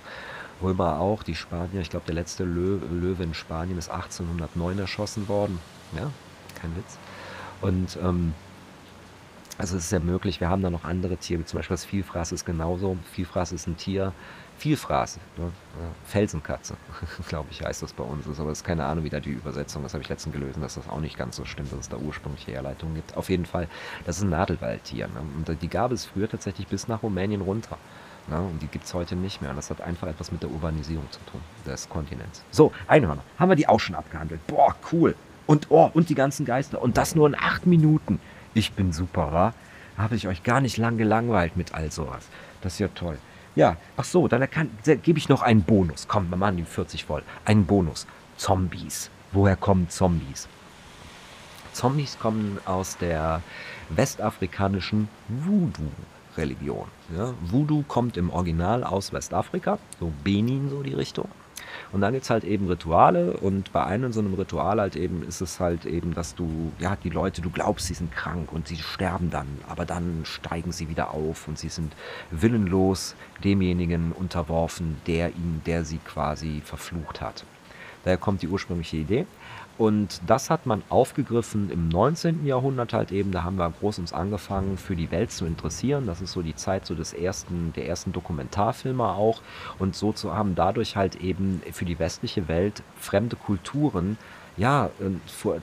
Römer auch, die Spanier, ich glaube der letzte Löwe in Spanien ist 1809 erschossen worden. Ja, kein Witz. Und ähm, also es ist ja möglich, wir haben da noch andere Tiere, wie zum Beispiel das Vielfraß ist genauso. Vielfraß ist ein Tier, Vielfraß, ne? Felsenkatze, glaube ich, heißt das bei uns. Ist, aber es ist keine Ahnung, wie da die Übersetzung ist. Habe ich letztens gelesen, dass das auch nicht ganz so stimmt, dass es da ursprüngliche Herleitungen gibt. Auf jeden Fall, das ist ein Nadelwaldtier. Ne? Und die gab es früher tatsächlich bis nach Rumänien runter. Ne? Und die gibt es heute nicht mehr. Und das hat einfach etwas mit der Urbanisierung zu tun, des Kontinents. So, Einhörner. Haben wir die auch schon abgehandelt. Boah, cool. Und oh, und die ganzen Geister. Und das nur in acht Minuten. Ich bin super, wa? Habe ich euch gar nicht lang gelangweilt mit all sowas. Das ist ja toll. Ja, ach so, dann gebe ich noch einen Bonus. Komm, wir machen die 40 voll. Einen Bonus. Zombies. Woher kommen Zombies? Zombies kommen aus der westafrikanischen Voodoo-Religion. Ja, Voodoo kommt im Original aus Westafrika, so Benin, so die Richtung. Und dann gibt es halt eben Rituale und bei einem so einem Ritual halt eben ist es halt eben, dass du, ja, die Leute, du glaubst, sie sind krank und sie sterben dann, aber dann steigen sie wieder auf und sie sind willenlos demjenigen unterworfen, der ihn, der sie quasi verflucht hat. Daher kommt die ursprüngliche Idee. Und das hat man aufgegriffen im 19. Jahrhundert halt eben. Da haben wir groß uns angefangen, für die Welt zu interessieren. Das ist so die Zeit so des ersten, der ersten Dokumentarfilme auch. Und so zu haben dadurch halt eben für die westliche Welt fremde Kulturen ja,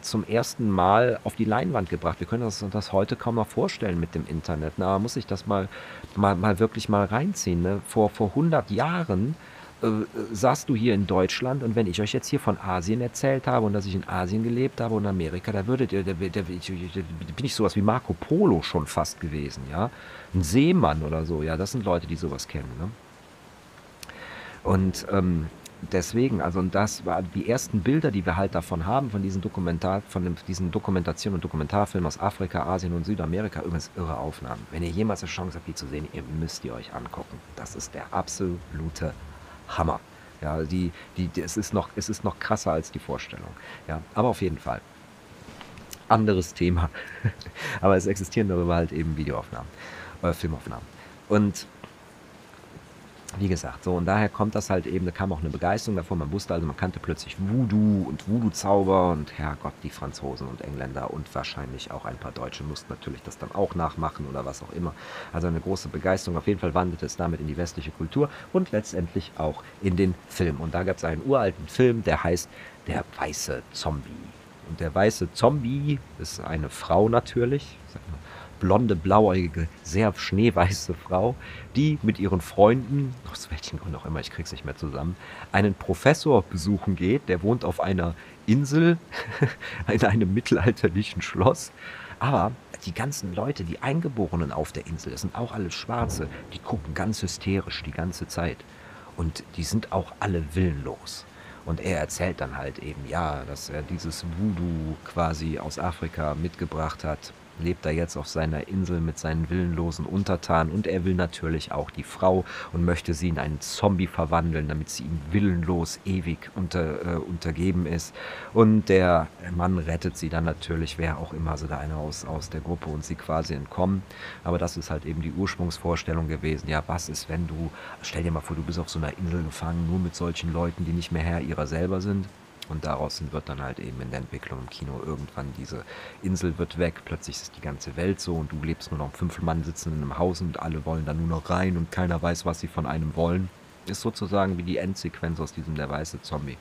zum ersten Mal auf die Leinwand gebracht. Wir können uns das heute kaum noch vorstellen mit dem Internet. Na, man muss sich das mal, mal, mal wirklich mal reinziehen. Ne? Vor, vor 100 Jahren äh, saßt du hier in Deutschland und wenn ich euch jetzt hier von Asien erzählt habe und dass ich in Asien gelebt habe und Amerika, da würdet ihr, da, da, da, bin ich sowas wie Marco Polo schon fast gewesen, ja. Ein Seemann oder so, ja, das sind Leute, die sowas kennen, ne? Und ähm, deswegen, also und das waren die ersten Bilder, die wir halt davon haben, von diesen Dokumentar, von dem, diesen Dokumentationen und Dokumentarfilmen aus Afrika, Asien und Südamerika, übrigens irre Aufnahmen. Wenn ihr jemals eine Chance habt, die zu sehen, ihr müsst die euch angucken. Das ist der absolute Hammer. Ja, die, die, es, ist noch, es ist noch krasser als die Vorstellung. Ja, aber auf jeden Fall. Anderes Thema. aber es existieren darüber halt eben Videoaufnahmen, äh, Filmaufnahmen. Und wie gesagt, so und daher kommt das halt eben, da kam auch eine Begeisterung davor. Man wusste also, man kannte plötzlich Voodoo und Voodoo-Zauber und Herrgott, die Franzosen und Engländer und wahrscheinlich auch ein paar Deutsche mussten natürlich das dann auch nachmachen oder was auch immer. Also eine große Begeisterung. Auf jeden Fall wanderte es damit in die westliche Kultur und letztendlich auch in den Film. Und da gab es einen uralten Film, der heißt Der weiße Zombie. Und der weiße Zombie ist eine Frau natürlich, blonde, blauäugige, sehr schneeweiße Frau, die mit ihren Freunden, aus welchen Gründen auch immer, ich krieg's nicht mehr zusammen, einen Professor besuchen geht. Der wohnt auf einer Insel in einem mittelalterlichen Schloss. Aber die ganzen Leute, die Eingeborenen auf der Insel, das sind auch alles Schwarze, die gucken ganz hysterisch die ganze Zeit. Und die sind auch alle willenlos. Und er erzählt dann halt eben, ja, dass er dieses Voodoo quasi aus Afrika mitgebracht hat lebt er jetzt auf seiner Insel mit seinen willenlosen Untertanen und er will natürlich auch die Frau und möchte sie in einen Zombie verwandeln, damit sie ihm willenlos ewig unter, äh, untergeben ist. Und der Mann rettet sie dann natürlich, wer auch immer, so da einer aus, aus der Gruppe und sie quasi entkommen. Aber das ist halt eben die Ursprungsvorstellung gewesen. Ja, was ist, wenn du, stell dir mal vor, du bist auf so einer Insel gefangen, nur mit solchen Leuten, die nicht mehr Herr ihrer selber sind. Und daraus wird dann halt eben in der Entwicklung im Kino irgendwann diese Insel wird weg, plötzlich ist die ganze Welt so und du lebst nur noch fünf Mann sitzen in einem Haus und alle wollen da nur noch rein und keiner weiß, was sie von einem wollen. Ist sozusagen wie die Endsequenz aus diesem Der weiße Zombie.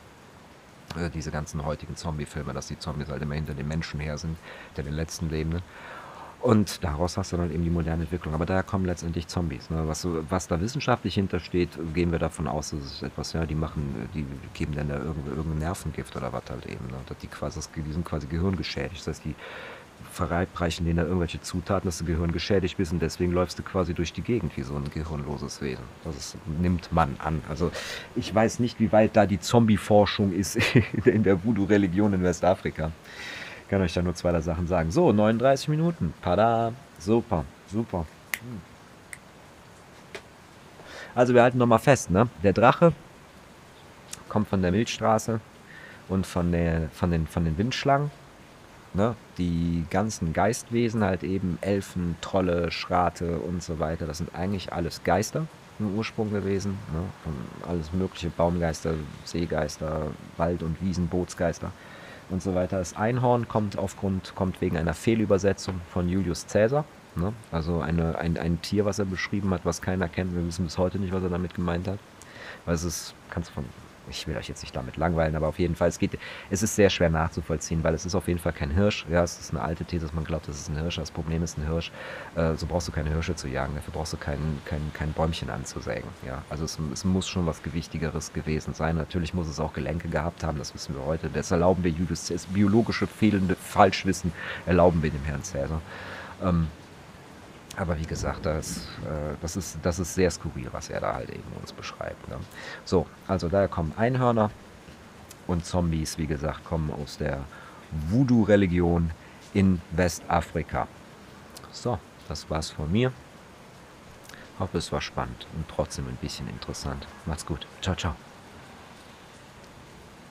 Äh, diese ganzen heutigen Zombie-Filme, dass die Zombies halt immer hinter den Menschen her sind, der den letzten Lebenden. Und daraus hast du dann eben die moderne Entwicklung. Aber daher kommen letztendlich Zombies. Ne? Was, was da wissenschaftlich hintersteht, gehen wir davon aus, dass es etwas, ja, die machen, die geben dann da irgendein, irgendein Nervengift oder was halt eben. Ne? Die, quasi, die sind quasi gehirngeschädigt. Das heißt, die verabreichen denen da irgendwelche Zutaten, dass du Gehirn geschädigt bist und deswegen läufst du quasi durch die Gegend wie so ein gehirnloses Wesen. Das ist, nimmt man an. Also ich weiß nicht, wie weit da die Zombie-Forschung ist in der Voodoo-Religion in Westafrika kann euch da nur zwei Sachen sagen. So, 39 Minuten. Pada. Super, super. Also wir halten nochmal fest, ne? Der Drache kommt von der Milchstraße und von, der, von, den, von den Windschlangen. Ne? Die ganzen Geistwesen, halt eben Elfen, Trolle, Schrate und so weiter, das sind eigentlich alles Geister im Ursprung gewesen. Ne? Alles mögliche, Baumgeister, Seegeister, Wald- und Wiesen, Bootsgeister und so weiter. Das Einhorn kommt aufgrund, kommt wegen einer Fehlübersetzung von Julius Caesar. Ne? Also eine, ein, ein Tier, was er beschrieben hat, was keiner kennt. Wir wissen bis heute nicht, was er damit gemeint hat. Weil es ist, kannst du von ich will euch jetzt nicht damit langweilen, aber auf jeden Fall, es geht, es ist sehr schwer nachzuvollziehen, weil es ist auf jeden Fall kein Hirsch. Ja, es ist eine alte These, dass man glaubt, das ist ein Hirsch. Das Problem ist ein Hirsch. Äh, so brauchst du keine Hirsche zu jagen. Dafür brauchst du kein, kein, kein Bäumchen anzusägen. Ja, also es, es muss schon was Gewichtigeres gewesen sein. Natürlich muss es auch Gelenke gehabt haben, das wissen wir heute. Das erlauben wir Julius, das biologische fehlende Falschwissen erlauben wir dem Herrn Cäsar. Ähm, aber wie gesagt, das, äh, das, ist, das ist sehr skurril, was er da halt eben uns beschreibt. Ne? So, also daher kommen Einhörner und Zombies, wie gesagt, kommen aus der Voodoo-Religion in Westafrika. So, das war's von mir. Hoffe, es war spannend und trotzdem ein bisschen interessant. Macht's gut. Ciao, ciao.